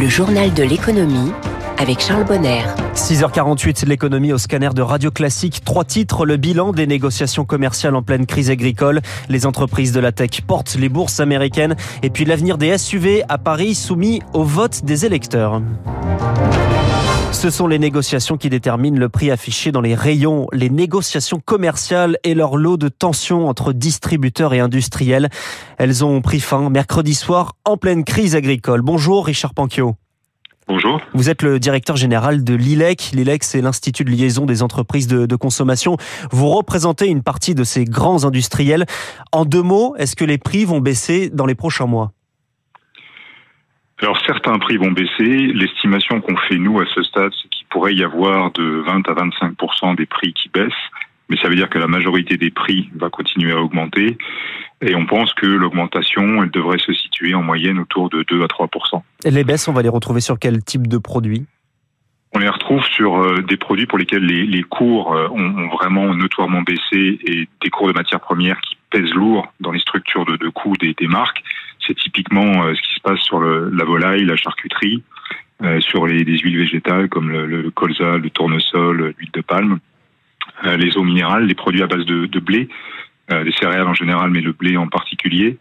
Le journal de l'économie avec Charles Bonner. 6h48, l'économie au scanner de Radio Classique. Trois titres, le bilan des négociations commerciales en pleine crise agricole. Les entreprises de la tech portent les bourses américaines. Et puis l'avenir des SUV à Paris soumis au vote des électeurs. Ce sont les négociations qui déterminent le prix affiché dans les rayons, les négociations commerciales et leur lot de tensions entre distributeurs et industriels. Elles ont pris fin mercredi soir en pleine crise agricole. Bonjour Richard Panquio. Bonjour. Vous êtes le directeur général de l'ILEC. L'ILEC, c'est l'Institut de liaison des entreprises de, de, consommation. Vous représentez une partie de ces grands industriels. En deux mots, est-ce que les prix vont baisser dans les prochains mois? Alors certains prix vont baisser. L'estimation qu'on fait nous à ce stade, c'est qu'il pourrait y avoir de 20 à 25 des prix qui baissent, mais ça veut dire que la majorité des prix va continuer à augmenter. Et on pense que l'augmentation, elle devrait se situer en moyenne autour de 2 à 3 Et les baisses, on va les retrouver sur quel type de produits? On les retrouve sur euh, des produits pour lesquels les, les cours euh, ont, ont, vraiment notoirement baissé et des cours de matières premières qui pèsent lourd dans les structures de, de coûts des, des marques. C'est typiquement euh, ce qui se passe sur le, la volaille, la charcuterie, sur les, les, huiles végétales comme le, le, colza, le tournesol, l'huile de palme, les eaux minérales, les produits à base de, de blé euh, les céréales en général, mais le blé en particulier.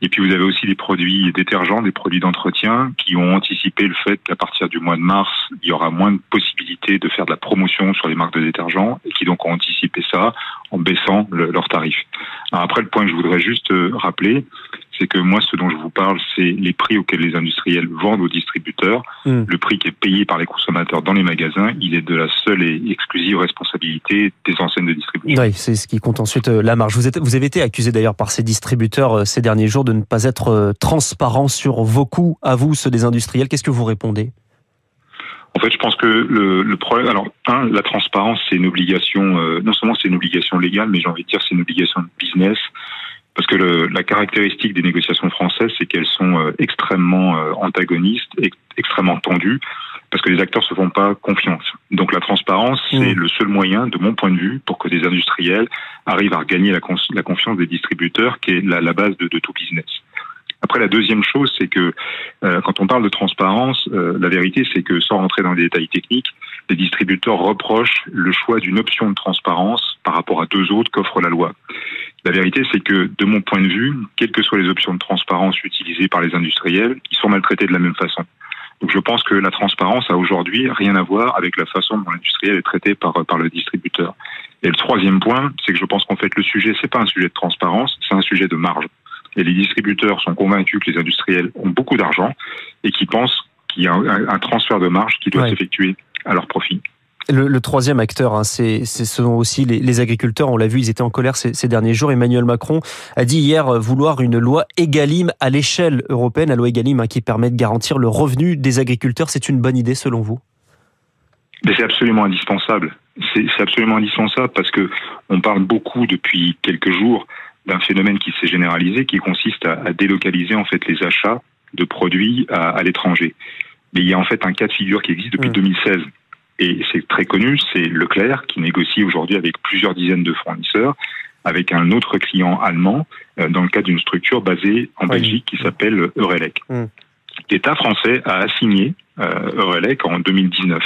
Et puis vous avez aussi des produits détergents, des produits d'entretien qui ont anticipé le fait qu'à partir du mois de mars, il y aura moins de possibilités de faire de la promotion sur les marques de détergents et qui donc ont anticipé ça en baissant le, leurs tarifs. Après, le point que je voudrais juste euh, rappeler, c'est que moi, ce dont je vous parle, c'est les prix auxquels les industriels vendent aux distributeurs. Mm. Le prix qui est payé par les consommateurs dans les magasins, il est de la seule et exclusive responsabilité des enseignes de distribution. Oui, c'est ce qui compte ensuite euh, la marge. Vous, êtes, vous avez été accusé d'ailleurs par ces distributeurs euh, ces derniers jours de ne pas être euh, transparent sur vos coûts, à vous, ceux des industriels. Qu'est-ce que vous répondez? En fait, je pense que le, le problème, alors un, la transparence, c'est une obligation. Euh, non seulement c'est une obligation légale, mais j'ai envie de dire c'est une obligation de business. Parce que le, la caractéristique des négociations françaises, c'est qu'elles sont euh, extrêmement euh, antagonistes et extrêmement tendues, parce que les acteurs se font pas confiance. Donc la transparence, mmh. c'est le seul moyen, de mon point de vue, pour que des industriels arrivent à gagner la, la confiance des distributeurs, qui est la, la base de, de tout business. Après, la deuxième chose, c'est que euh, quand on parle de transparence, euh, la vérité, c'est que sans rentrer dans les détails techniques, les distributeurs reprochent le choix d'une option de transparence par rapport à deux autres qu'offre la loi. La vérité, c'est que, de mon point de vue, quelles que soient les options de transparence utilisées par les industriels, ils sont maltraités de la même façon. Donc je pense que la transparence a aujourd'hui rien à voir avec la façon dont l'industriel est traité par, par le distributeur. Et le troisième point, c'est que je pense qu'en fait le sujet, c'est pas un sujet de transparence, c'est un sujet de marge. Et les distributeurs sont convaincus que les industriels ont beaucoup d'argent et qui pensent qu'il y a un, un, transfert de marge qui doit ouais. s'effectuer à leur profit. Le, le, troisième acteur, hein, c'est, ce sont aussi les, les, agriculteurs. On l'a vu, ils étaient en colère ces, ces, derniers jours. Emmanuel Macron a dit hier vouloir une loi Egalim à l'échelle européenne, la loi Egalim hein, qui permet de garantir le revenu des agriculteurs. C'est une bonne idée selon vous? C'est absolument indispensable. C'est, c'est absolument indispensable parce que on parle beaucoup depuis quelques jours d'un phénomène qui s'est généralisé, qui consiste à, à, délocaliser en fait les achats de produits à, à l'étranger. Mais il y a en fait un cas de figure qui existe depuis mmh. 2016 et c'est très connu, c'est Leclerc qui négocie aujourd'hui avec plusieurs dizaines de fournisseurs, avec un autre client allemand, euh, dans le cadre d'une structure basée en oui. Belgique qui s'appelle Eurelec. Mmh. L'État français a assigné euh, Eurelec en 2019.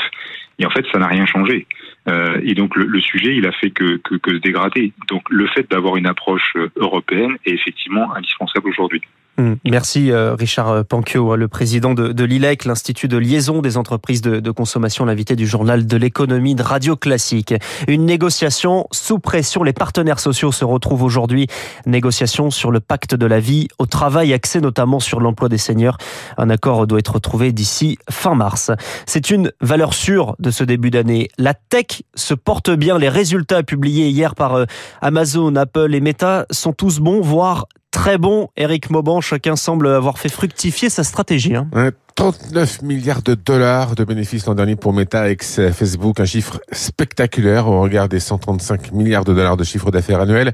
Et en fait, ça n'a rien changé. Euh, et donc le, le, sujet, il a fait que, que, que se dégrader. Donc le fait d'avoir une approche européenne est effectivement indispensable aujourd'hui. Mmh. Merci euh, Richard Panquio, le président de, de l'ILEC, l'Institut de liaison des entreprises de, de consommation, l'invité du journal de l'économie de Radio Classique. Une négociation sous pression. Les partenaires sociaux se retrouvent aujourd'hui. Négociation sur le pacte de la vie au travail, axé notamment sur l'emploi des seniors. Un accord doit être trouvé d'ici fin mars. C'est une valeur sûre de ce début d'année. La tech se porte bien. Les résultats publiés hier par euh, Amazon, Apple et Meta sont tous bons, voire très bons. Eric Mauban, chacun semble avoir fait fructifier sa stratégie. Hein. 39 milliards de dollars de bénéfices l'an dernier pour Meta ex Facebook, un chiffre spectaculaire au regard des 135 milliards de dollars de chiffre d'affaires annuel.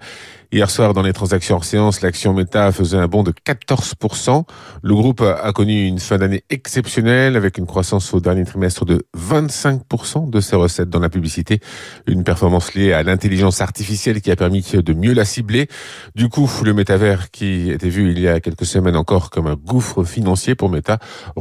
Hier soir, dans les transactions hors séance, l'action Meta faisait un bond de 14%. Le groupe a connu une fin d'année exceptionnelle avec une croissance au dernier trimestre de 25% de ses recettes dans la publicité. Une performance liée à l'intelligence artificielle qui a permis de mieux la cibler. Du coup, le métavers qui était vu il y a quelques semaines encore comme un gouffre financier pour Meta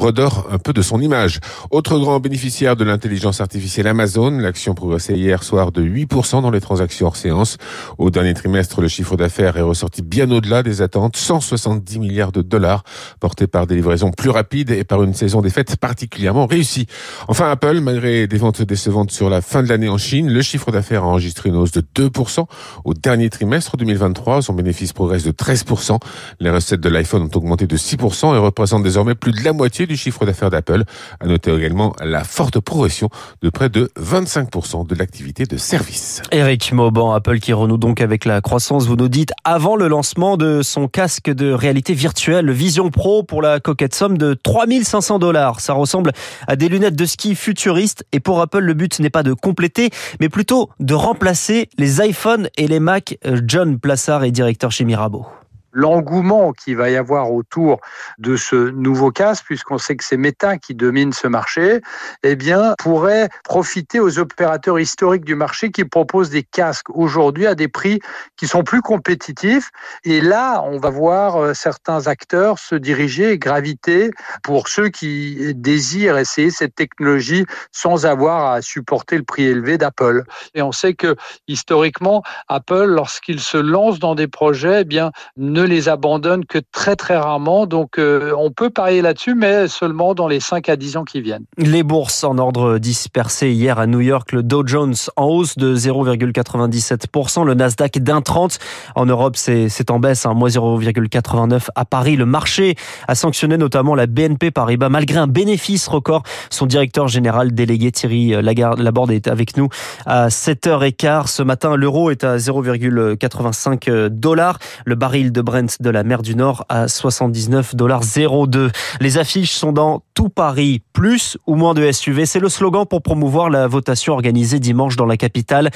redore un peu de son image. Autre grand bénéficiaire de l'intelligence artificielle Amazon, l'action progressait hier soir de 8% dans les transactions hors séance. Au dernier trimestre, le chiffre d'affaires est ressorti bien au-delà des attentes, 170 milliards de dollars, portés par des livraisons plus rapides et par une saison des fêtes particulièrement réussie. Enfin, Apple, malgré des ventes décevantes sur la fin de l'année en Chine, le chiffre d'affaires a enregistré une hausse de 2% au dernier trimestre 2023. Son bénéfice progresse de 13%. Les recettes de l'iPhone ont augmenté de 6% et représentent désormais plus de la moitié du chiffre d'affaires d'Apple. À noter également la forte progression de près de 25% de l'activité de service. Eric Mauban, Apple qui renoue donc avec la croissance, vous nous dites, avant le lancement de son casque de réalité virtuelle Vision Pro pour la coquette somme de 3500 dollars. Ça ressemble à des lunettes de ski futuristes et pour Apple, le but n'est pas de compléter, mais plutôt de remplacer les iPhones et les Mac. John Plassard est directeur chez Mirabeau l'engouement qu'il va y avoir autour de ce nouveau casque, puisqu'on sait que c'est Meta qui domine ce marché, eh bien, pourrait profiter aux opérateurs historiques du marché qui proposent des casques aujourd'hui à des prix qui sont plus compétitifs. Et là, on va voir euh, certains acteurs se diriger et graviter pour ceux qui désirent essayer cette technologie sans avoir à supporter le prix élevé d'Apple. Et on sait que historiquement, Apple, lorsqu'il se lance dans des projets, eh bien, ne les abandonne que très très rarement. Donc euh, on peut parier là-dessus, mais seulement dans les 5 à 10 ans qui viennent. Les bourses en ordre dispersé hier à New York, le Dow Jones en hausse de 0,97%, le Nasdaq d'un 30. En Europe, c'est en baisse, hein, moins 0,89 à Paris. Le marché a sanctionné notamment la BNP Paribas malgré un bénéfice record. Son directeur général délégué Thierry Laborde est avec nous à 7h15. Ce matin, l'euro est à 0,85 dollars. Le baril de De la mer du Nord à 79,02 Les affiches sont dans tout Paris, plus ou moins de SUV. C'est le slogan pour promouvoir la votation organisée dimanche dans la capitale.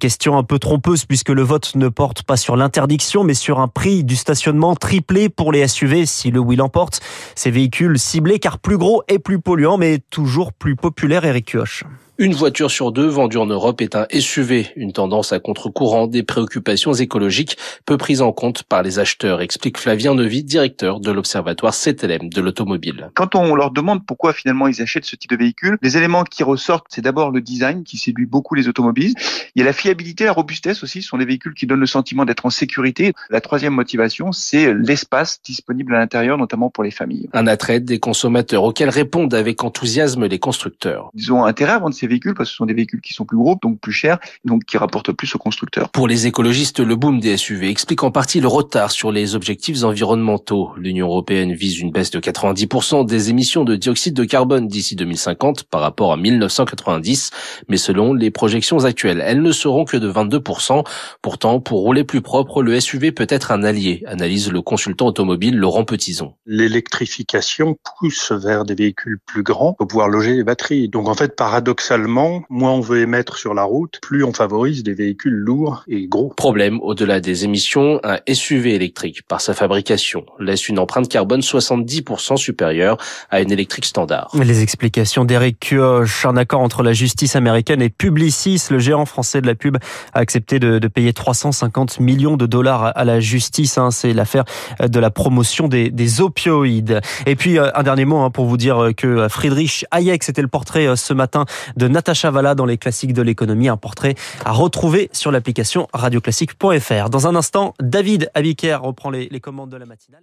Question un peu trompeuse puisque le vote ne porte pas sur l'interdiction mais sur un prix du stationnement triplé pour les SUV si le oui l'emporte. Ces véhicules ciblés car plus gros et plus polluants mais toujours plus populaires, Eric Kioch. Une voiture sur deux vendue en Europe est un SUV, une tendance à contre-courant des préoccupations écologiques peu prises en compte par les acheteurs, explique Flavien Nevy, directeur de l'Observatoire CTLM de l'automobile. Quand on leur demande pourquoi finalement ils achètent ce type de véhicule, les éléments qui ressortent, c'est d'abord le design qui séduit beaucoup les automobilistes. Il y a la fiabilité, la robustesse aussi, ce sont des véhicules qui donnent le sentiment d'être en sécurité. La troisième motivation, c'est l'espace disponible à l'intérieur, notamment pour les familles. Un attrait des consommateurs auxquels répondent avec enthousiasme les constructeurs. Ils ont intérêt à vendre ces véhicules parce que ce sont des véhicules qui sont plus gros, donc plus chers, donc qui rapportent plus aux constructeurs. Pour les écologistes, le boom des SUV explique en partie le retard sur les objectifs environnementaux. L'Union européenne vise une baisse de 90% des émissions de dioxyde de carbone d'ici 2050 par rapport à 1990, mais selon les projections actuelles, elles ne seront que de 22%. Pourtant, pour rouler plus propre, le SUV peut être un allié, analyse le consultant automobile Laurent Petison. L'électrification pousse vers des véhicules plus grands pour pouvoir loger les batteries. Donc en fait, paradoxalement, moins on veut émettre sur la route, plus on favorise des véhicules lourds et gros. Problème, au-delà des émissions, un SUV électrique, par sa fabrication, laisse une empreinte carbone 70% supérieure à une électrique standard. Les explications d'Eric Kioch, un accord entre la justice américaine et Publicis, le géant français de la pub, a accepté de, de payer 350 millions de dollars à la justice. Hein. C'est l'affaire de la promotion des, des, opioïdes. Et puis, euh, un dernier mot hein, pour vous dire que Friedrich Hayek, c'était le portrait euh, ce matin de Natacha Chavala dans les classiques de l'économie, un portrait à retrouver sur l'application radioclassique.fr. Dans un instant, David Abiker reprend les commandes de la matinale.